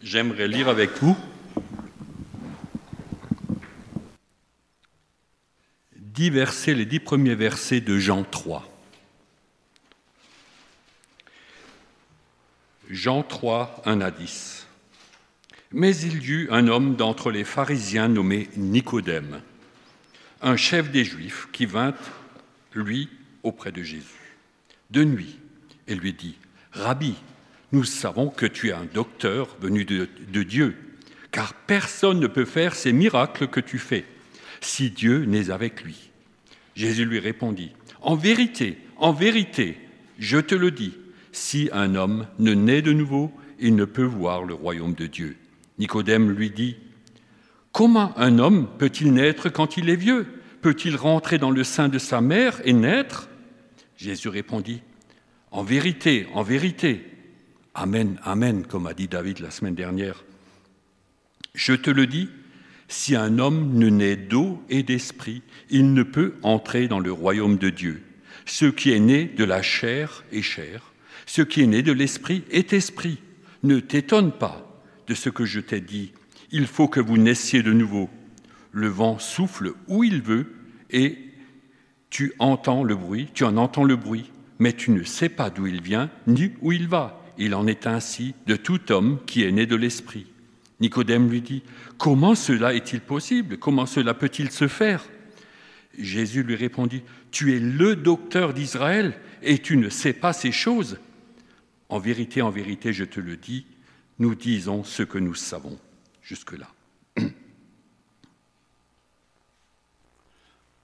J'aimerais lire avec vous les dix premiers versets de Jean 3. Jean 3, 1 à 10. Mais il y eut un homme d'entre les pharisiens nommé Nicodème, un chef des Juifs qui vint, lui, auprès de Jésus, de nuit, et lui dit, Rabbi, nous savons que tu es un docteur venu de, Dieu, car personne ne peut faire ces miracles que tu fais si Dieu n'est avec lui. Jésus lui répondit, En vérité, en vérité, je te le dis, si un homme ne naît de nouveau, il ne peut voir le royaume de Dieu. Nicodème lui dit, Comment un homme peut-il naître quand il est vieux? Peut-il rentrer dans le sein de sa mère et naître? Jésus répondit, En vérité, en vérité, Amen, Amen, comme a dit David la semaine dernière. Je te le dis, si un homme ne naît d'eau et d'esprit, il ne peut entrer dans le royaume de Dieu. Ce qui est né de la chair est chair, ce qui est né de l'esprit est esprit. Ne t'étonne pas de ce que je t'ai dit. Il faut que vous naissiez de nouveau. Le vent souffle où il veut et tu entends le bruit, tu en entends le bruit, mais tu ne sais pas d'où il vient ni où il va. Il en est ainsi de tout homme qui est né de l'esprit. Nicodème lui dit, Comment cela est-il possible? Comment cela peut-il se faire? Jésus lui répondit, Tu es le docteur d'Israël et tu ne sais pas ces choses. En vérité, en vérité, je te le dis, nous disons ce que nous savons jusque-là.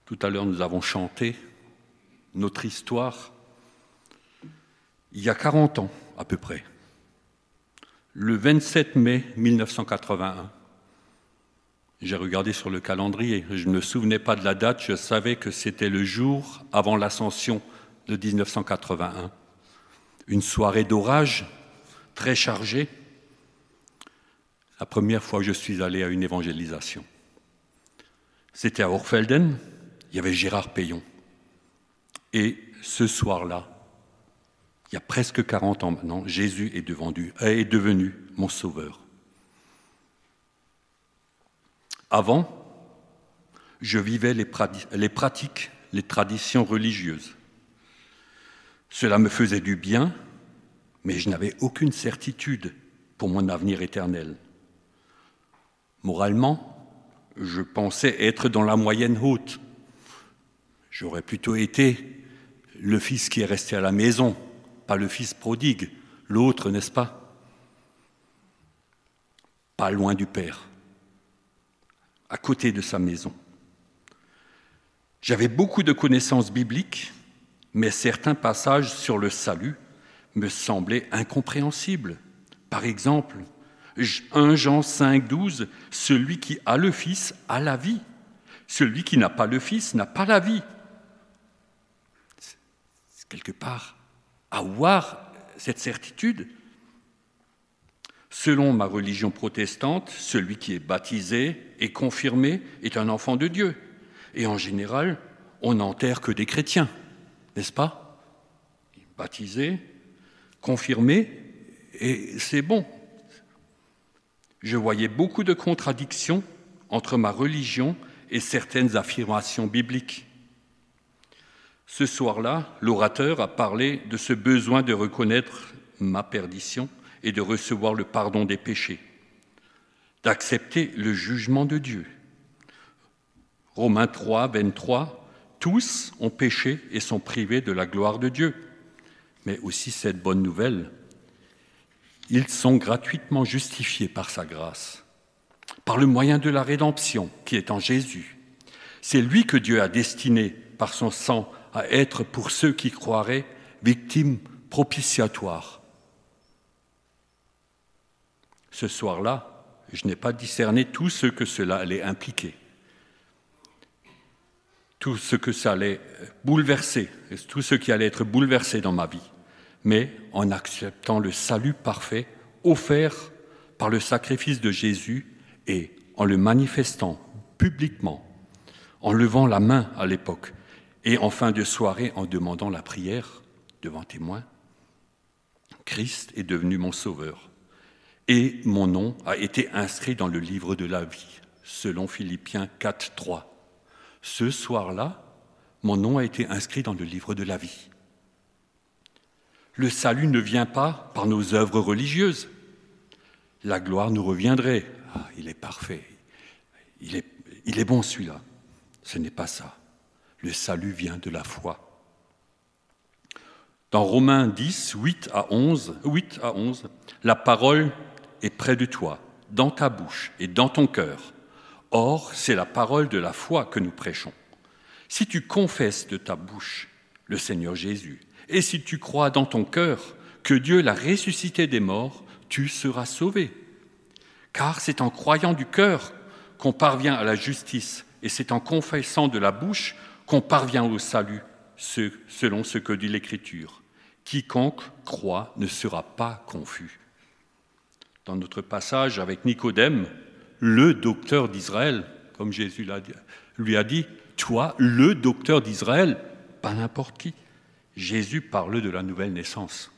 Tout à l'heure, nous avons chanté notre histoire il y a 40 ans à peu près, le 27 mai 1981. J'ai regardé sur le calendrier, je ne me souvenais pas de la date, je savais que c'était le jour avant l'ascension de 1981. Une soirée d'orage très chargée. La première fois que je suis allé à une évangélisation. C'était à Orfelden, il y avait Gérard Payon. Et ce soir-là, il y a presque 40 ans maintenant, Jésus est devenu, mon sauveur. Avant, je vivais les pratiques, les traditions religieuses. Cela me faisait du bien, mais je n'avais aucune certitude pour mon avenir éternel. Moralement, je pensais être dans la moyenne haute. J'aurais plutôt été le fils qui est resté à la maison, pas le fils prodigue, l'autre, n'est-ce pas? Pas loin du Père, à côté de sa maison. J'avais beaucoup de connaissances bibliques, mais certains passages sur le salut me semblaient incompréhensibles. Par exemple, 1 Jean 5, 12, celui qui a le Fils a la vie. Celui qui n'a pas le Fils n'a pas la vie. Quelque part, avoir cette certitude. Selon ma religion protestante, celui qui est baptisé et confirmé est un enfant de Dieu. Et en général, on n'enterre que des chrétiens, n'est-ce pas? Baptisé, confirmé, et c'est bon. Je voyais beaucoup de contradictions entre ma religion et certaines affirmations bibliques. Ce soir-là, l'orateur a parlé de ce besoin de reconnaître ma perdition et de recevoir le pardon des péchés, d'accepter le jugement de Dieu. Romains 3, 23, tous ont péché et sont privés de la gloire de Dieu. Mais aussi cette bonne nouvelle, ils sont gratuitement justifiés par sa grâce, par le moyen de la rédemption qui est en Jésus. C'est lui que Dieu a destiné par son sang à être pour ceux qui croiraient victimes propitiatoires. Ce soir-là, je n'ai pas discerné tout ce que cela allait impliquer, tout ce que ça allait bouleverser, tout ce qui allait être bouleversé dans ma vie, mais en acceptant le salut parfait offert par le sacrifice de Jésus et en le manifestant publiquement, en levant la main à l'époque et en fin de soirée, en demandant la prière devant témoins, Christ est devenu mon sauveur. et mon nom a été inscrit dans le livre de la vie, selon Philippiens 4, 3. Ce soir-là, mon nom a été inscrit dans le livre de la vie. Le salut ne vient pas par nos œuvres religieuses. La gloire nous reviendrait. Ah, il est parfait. Il est, il est bon celui-là. Ce n'est pas ça. Le salut vient de la foi. Dans Romains 10, 8 à 11, 8 à 11, la parole est près de toi, dans ta bouche et dans ton cœur. Or, c'est la parole de la foi que nous prêchons. Si tu confesses de ta bouche le Seigneur Jésus, et si tu crois dans ton cœur que Dieu l'a ressuscité des morts, tu seras sauvé. Car c'est en croyant du cœur qu'on parvient à la justice, et c'est en confessant de la bouche qu'on parvient au salut, selon ce que dit l'Écriture. Quiconque croit ne sera pas confus. Dans notre passage avec Nicodème, le docteur d'Israël, comme Jésus lui a dit, toi, le docteur d'Israël, pas n'importe qui. Jésus parle de la nouvelle naissance.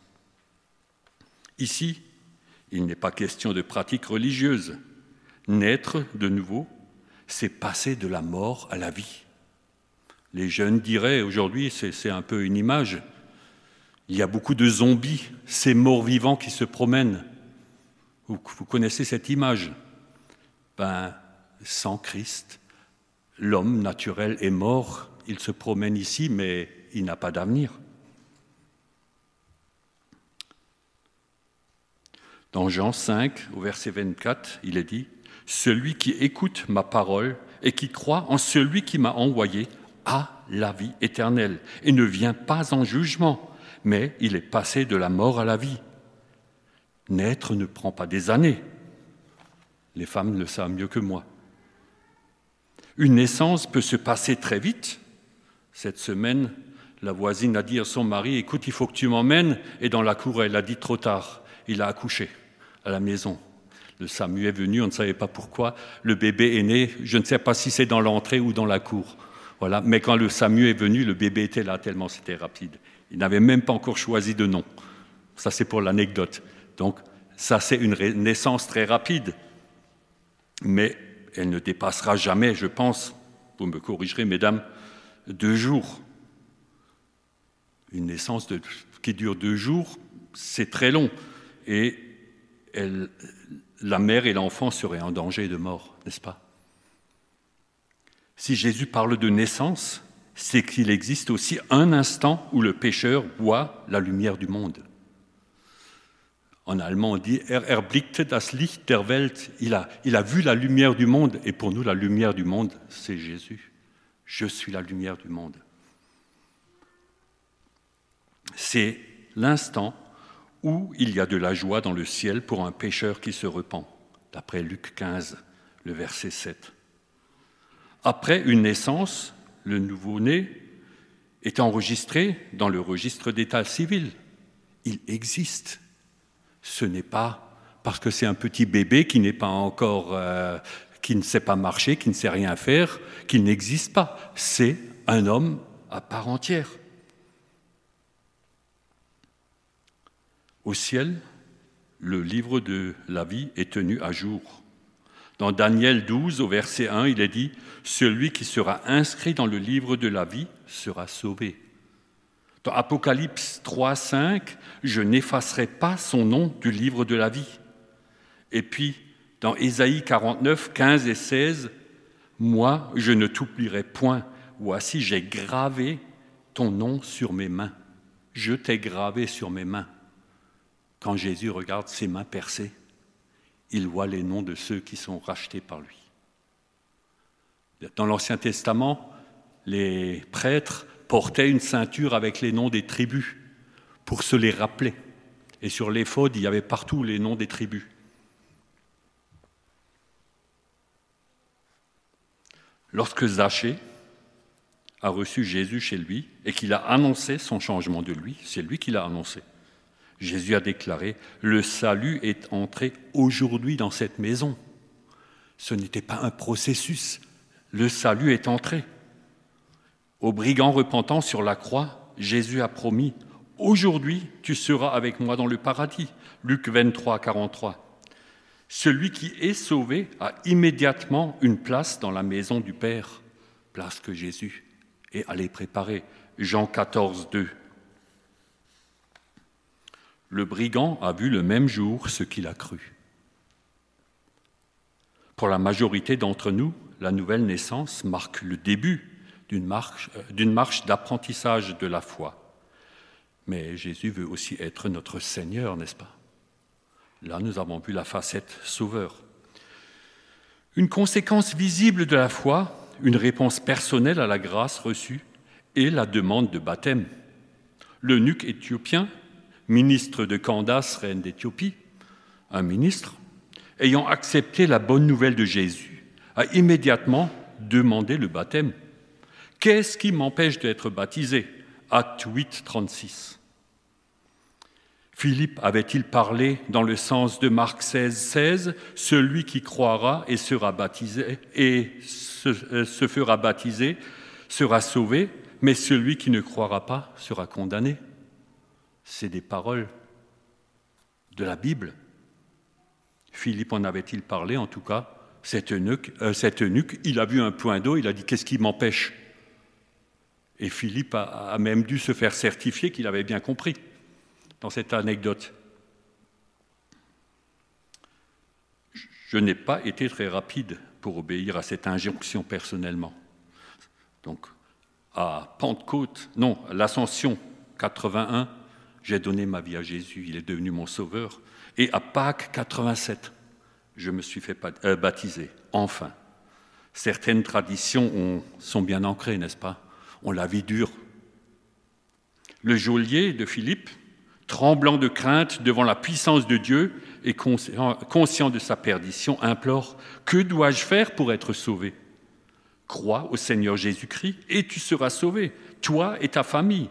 Ici, il n'est pas question de pratique religieuse. Naître de nouveau, c'est passer de la mort à la vie. Les jeunes diraient aujourd'hui, c'est un peu une image, il y a beaucoup de zombies, ces morts vivants qui se promènent. Vous, connaissez cette image? Ben, Sans Christ, l'homme naturel est mort, il se promène ici, mais il n'a pas d'avenir. Dans Jean 5, au verset 24, il est dit, Celui qui écoute ma parole et qui croit en celui qui m'a envoyé a la vie éternelle et ne vient pas en jugement, mais il est passé de la mort à la vie. Naître ne prend pas des années. Les femmes le savent mieux que moi. Une naissance peut se passer très vite. Cette semaine, la voisine a dit à son mari, écoute, il faut que tu m'emmènes. Et dans la cour, elle a dit trop tard. Il a accouché à la maison. Le SAMU est venu, on ne savait pas pourquoi. Le bébé est né, je ne sais pas si c'est dans l'entrée ou dans la cour. Voilà. Mais quand le SAMU est venu, le bébé était là tellement c'était rapide. Il n'avait même pas encore choisi de nom. Ça, c'est pour l'anecdote. Donc, ça, c'est une naissance très rapide. Mais elle ne dépassera jamais, je pense, vous me corrigerez, mesdames, deux jours. Une naissance qui dure deux jours, c'est très long. Et la mère et l'enfant seraient en danger de mort, n'est-ce pas? Si Jésus parle de naissance, c'est qu'il existe aussi un instant où le pécheur voit la lumière du monde. En allemand, on dit Er erblickte das Licht der Welt. Il a, il a vu la lumière du monde. Et pour nous, la lumière du monde, c'est Jésus. Je suis la lumière du monde. C'est l'instant où il y a de la joie dans le ciel pour un pécheur qui se repent, d'après Luc 15, le verset 7. Après une naissance, le nouveau-né est enregistré dans le registre d'état civil. Il existe. Ce n'est pas parce que c'est un petit bébé qui n'est pas encore, euh, qui ne sait pas marcher, qui ne sait rien faire, qu'il n'existe pas. C'est un homme à part entière. Au ciel, le livre de la vie est tenu à jour. Dans Daniel 12, au verset 1, il est dit, Celui qui sera inscrit dans le livre de la vie sera sauvé. Dans Apocalypse 3, 5, Je n'effacerai pas son nom du livre de la vie. Et puis, dans Ésaïe 49, 15 et 16, Moi, je ne t'oublierai point. Voici, j'ai gravé ton nom sur mes mains. Je t'ai gravé sur mes mains. Quand Jésus regarde ses mains percées, il voit les noms de ceux qui sont rachetés par lui. Dans l'Ancien Testament, les prêtres portaient une ceinture avec les noms des tribus pour se les rappeler. Et sur l'éphod, il y avait partout les noms des tribus. Lorsque Zachée a reçu Jésus chez lui et qu'il a annoncé son changement de lui, c'est lui qui l'a annoncé. Jésus a déclaré, le salut est entré aujourd'hui dans cette maison. Ce n'était pas un processus, le salut est entré. Au brigand repentant sur la croix, Jésus a promis, aujourd'hui tu seras avec moi dans le paradis. Luc 23, 43. Celui qui est sauvé a immédiatement une place dans la maison du Père, place que Jésus est allé préparer. Jean 14, 2. Le brigand a vu le même jour ce qu'il a cru. Pour la majorité d'entre nous, la nouvelle naissance marque le début d'une marche, euh, d'apprentissage de la foi. Mais Jésus veut aussi être notre Seigneur, n'est-ce pas? Là, nous avons vu la facette sauveur. Une conséquence visible de la foi, une réponse personnelle à la grâce reçue et la demande de baptême. L'eunuque éthiopien, ministre de Candace, reine d'Éthiopie, un ministre, ayant accepté la bonne nouvelle de Jésus, a immédiatement demandé le baptême. Qu'est-ce qui m'empêche d'être baptisé? Acte 8, 36. Philippe avait-il parlé dans le sens de Marc 16, 16 Celui qui croira et sera baptisé et euh, se fera baptiser sera sauvé, mais celui qui ne croira pas sera condamné? C'est des paroles de la Bible. Philippe en avait-il parlé en tout cas? Cet eunuque, euh, cet eunuque, il a vu un point d'eau, il a dit Qu'est-ce qui m'empêche? Et Philippe a, a même dû se faire certifier qu'il avait bien compris dans cette anecdote. Je n'ai pas été très rapide pour obéir à cette injonction personnellement. Donc, à Pentecôte, non, l'Ascension 81, j'ai donné ma vie à Jésus, il est devenu mon sauveur. Et à Pâques 87, je me suis fait euh, baptiser, enfin. Certaines traditions sont bien ancrées, n'est-ce pas? On la vie dure. Le geôlier de Philippe, tremblant de crainte devant la puissance de Dieu et conscient de sa perdition, implore Que dois-je faire pour être sauvé? Crois au Seigneur Jésus-Christ et tu seras sauvé, toi et ta famille.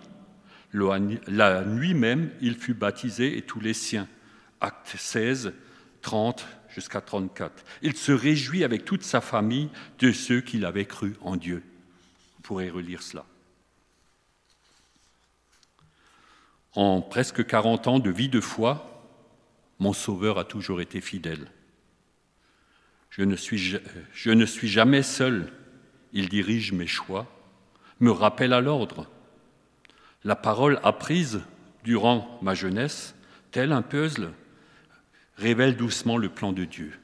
La nuit même, il fut baptisé et tous les siens. Acte 16, 30 jusqu'à 34. Il se réjouit avec toute sa famille de ceux qu'il avait cru en Dieu. Vous pourrez relire cela. En presque 40 ans de vie de foi, mon Sauveur a toujours été fidèle. Je ne suis, je ne suis jamais seul. Il dirige mes choix, me rappelle à l'ordre. La parole apprise durant ma jeunesse, tel un puzzle, révèle doucement le plan de Dieu.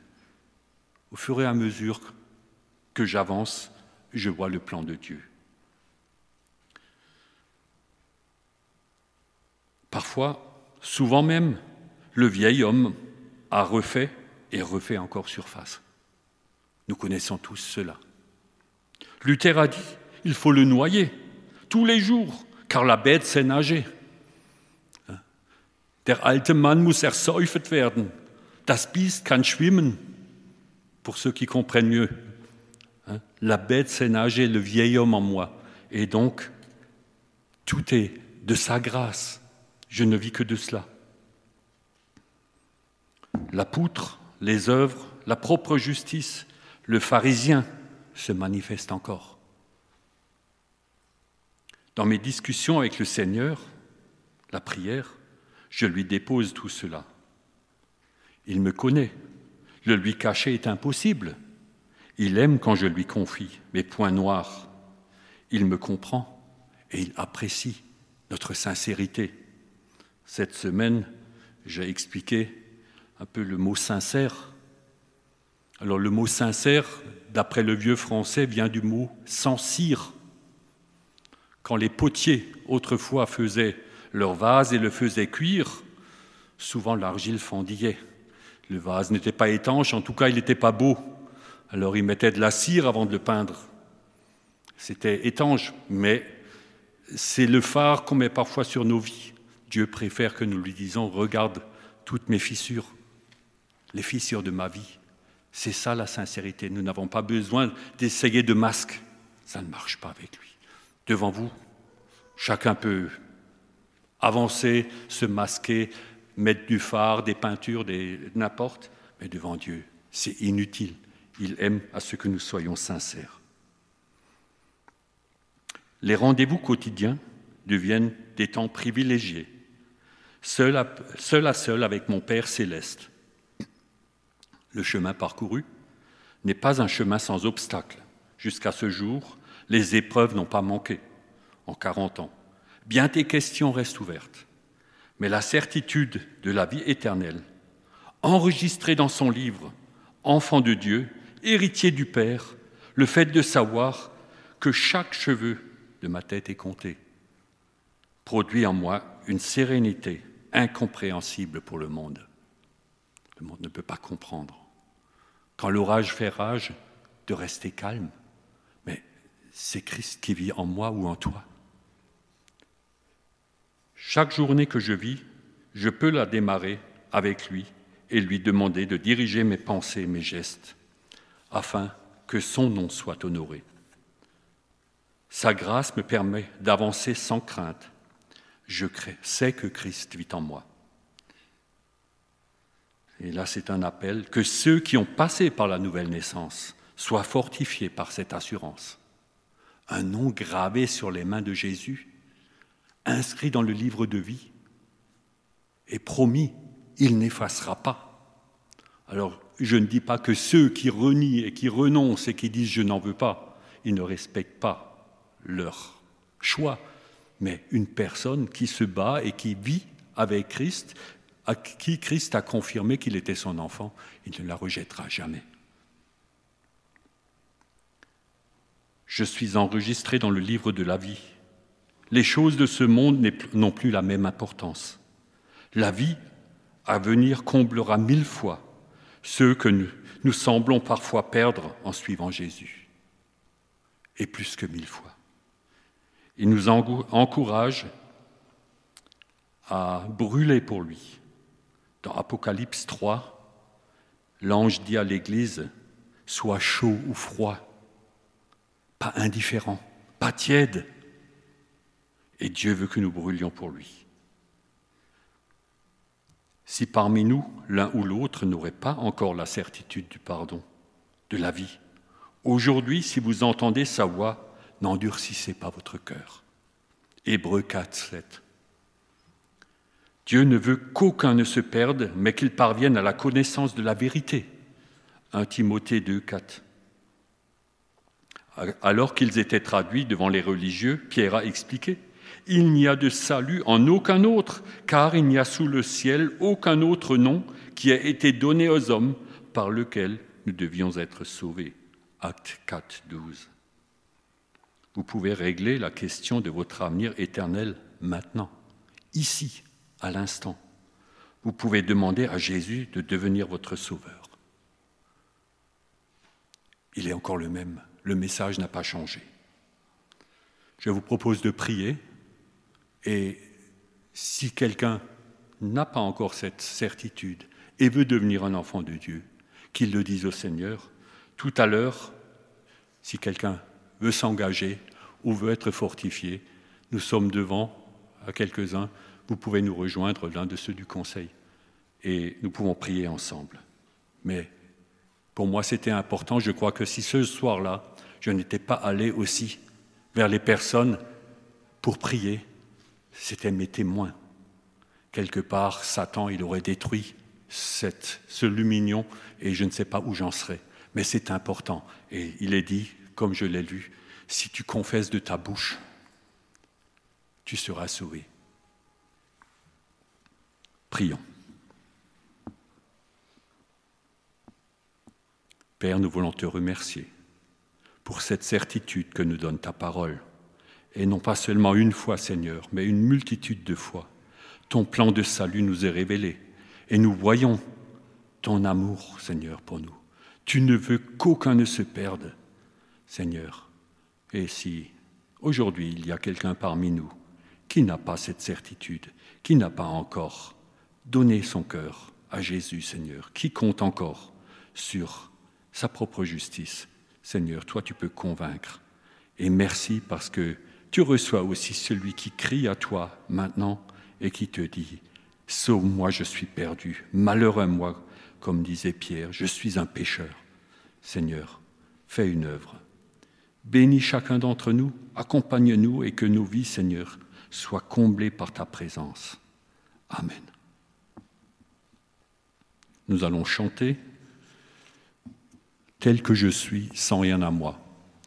Au fur et à mesure que j'avance, je vois le plan de Dieu. Parfois, souvent même, le vieil homme a refait et refait encore surface. Nous connaissons tous cela. Luther a dit, il faut le noyer tous les jours, car la bête sait nager. Der alte Mann muss ersäufet werden. Das Biest kann schwimmen. Pour ceux qui comprennent mieux. La bête sait nager, le vieil homme en moi. Et donc, tout est de sa grâce. Je ne vis que de cela. La poutre, les œuvres, la propre justice, le pharisien se manifestent encore. Dans mes discussions avec le Seigneur, la prière, je lui dépose tout cela. Il me connaît. Le lui cacher est impossible. Il aime quand je lui confie mes points noirs. Il me comprend et il apprécie notre sincérité. Cette semaine, j'ai expliqué un peu le mot sincère. Alors le mot sincère, d'après le vieux français, vient du mot sans. Quand les potiers autrefois faisaient leur vase et le faisaient cuire, souvent l'argile fendillait. Le vase n'était pas étanche, en tout cas il n'était pas beau. Alors ils mettaient de la cire avant de le peindre. C'était étanche, mais c'est le phare qu'on met parfois sur nos vies. Dieu préfère que nous lui disons, regarde toutes mes fissures, les fissures de ma vie. C'est ça la sincérité. Nous n'avons pas besoin d'essayer de masque. Ça ne marche pas avec lui. Devant vous, chacun peut avancer, se masquer, mettre du phare, des peintures, des, n'importe, mais devant Dieu, c'est inutile. Il aime à ce que nous soyons sincères. Les rendez-vous quotidiens deviennent des temps privilégiés, seul à, seul à seul avec mon Père céleste. Le chemin parcouru n'est pas un chemin sans obstacles. Jusqu'à ce jour, les épreuves n'ont pas manqué en 40 ans. Bien des questions restent ouvertes. Mais la certitude de la vie éternelle, enregistrée dans son livre, enfant de Dieu, héritier du Père, le fait de savoir que chaque cheveu de ma tête est compté, produit en moi une sérénité incompréhensible pour le monde. Le monde ne peut pas comprendre. Quand l'orage fait rage, de rester calme. C'est Christ qui vit en moi ou en toi. Chaque journée que je vis, je peux la démarrer avec lui et lui demander de diriger mes pensées, mes gestes, afin que son nom soit honoré. Sa grâce me permet d'avancer sans crainte. Je sais que Christ vit en moi. Et là, c'est un appel que ceux qui ont passé par la nouvelle naissance soient fortifiés par cette assurance. Un nom gravé sur les mains de Jésus, inscrit dans le livre de vie, et promis, il n'effacera pas. Alors, je ne dis pas que ceux qui renient et qui renoncent et qui disent je n'en veux pas, ils ne respectent pas leur choix, mais une personne qui se bat et qui vit avec Christ, à qui Christ a confirmé qu'il était son enfant, il ne la rejettera jamais. Je suis enregistré dans le livre de la vie. Les choses de ce monde n'ont plus la même importance. La vie à venir comblera mille fois ceux que nous, nous semblons parfois perdre en suivant Jésus, et plus que mille fois. Il nous encourage à brûler pour lui. Dans Apocalypse 3, l'ange dit à l'Église, sois chaud ou froid, pas indifférent, pas tiède. Et Dieu veut que nous brûlions pour lui. Si parmi nous, l'un ou l'autre n'aurait pas encore la certitude du pardon, de la vie, aujourd'hui, si vous entendez sa voix, n'endurcissez pas votre cœur. Hébreu 4, 7. Dieu ne veut qu'aucun ne se perde, mais qu'il parvienne à la connaissance de la vérité. 1 Timothée 2, 4. Alors qu'ils étaient traduits devant les religieux, Pierre a expliqué Il n'y a de salut en aucun autre, car il n'y a sous le ciel aucun autre nom qui a été donné aux hommes par lequel nous devions être sauvés. Acte 4, 12. Vous pouvez régler la question de votre avenir éternel maintenant, ici, à l'instant. Vous pouvez demander à Jésus de devenir votre sauveur. Il est encore le même. Le message n'a pas changé. Je vous propose de prier et si quelqu'un n'a pas encore cette certitude et veut devenir un enfant de Dieu, qu'il le dise au Seigneur. Tout à l'heure, si quelqu'un veut s'engager ou veut être fortifié, nous sommes devant à quelques-uns vous pouvez nous rejoindre, l'un de ceux du Conseil, et nous pouvons prier ensemble. Mais pour moi, c'était important. Je crois que si ce soir-là, je n'étais pas allé aussi vers les personnes pour prier, c'était mes témoins. Quelque part, Satan, il aurait détruit ce lumignon et je ne sais pas où j'en serais. Mais c'est important. Et il est dit, comme je l'ai lu, si tu confesses de ta bouche, tu seras sauvé. Prions. Père, nous voulons te remercier pour cette certitude que nous donne ta parole, et non pas seulement une fois, Seigneur, mais une multitude de fois. Ton plan de salut nous est révélé, et nous voyons ton amour, Seigneur, pour nous. Tu ne veux qu'aucun ne se perde, Seigneur. Et si aujourd'hui il y a quelqu'un parmi nous qui n'a pas cette certitude, qui n'a pas encore donner son cœur à Jésus, Seigneur, qui compte encore sur sa propre justice. Seigneur, toi tu peux convaincre. Et merci parce que tu reçois aussi celui qui crie à toi maintenant et qui te dit, Sauve-moi, je suis perdu, malheureux moi, comme disait Pierre, je suis un pécheur. Seigneur, fais une œuvre. Bénis chacun d'entre nous, accompagne-nous et que nos vies, Seigneur, soient comblées par ta présence. Amen. Nous allons chanter tel que je suis, sans rien à moi.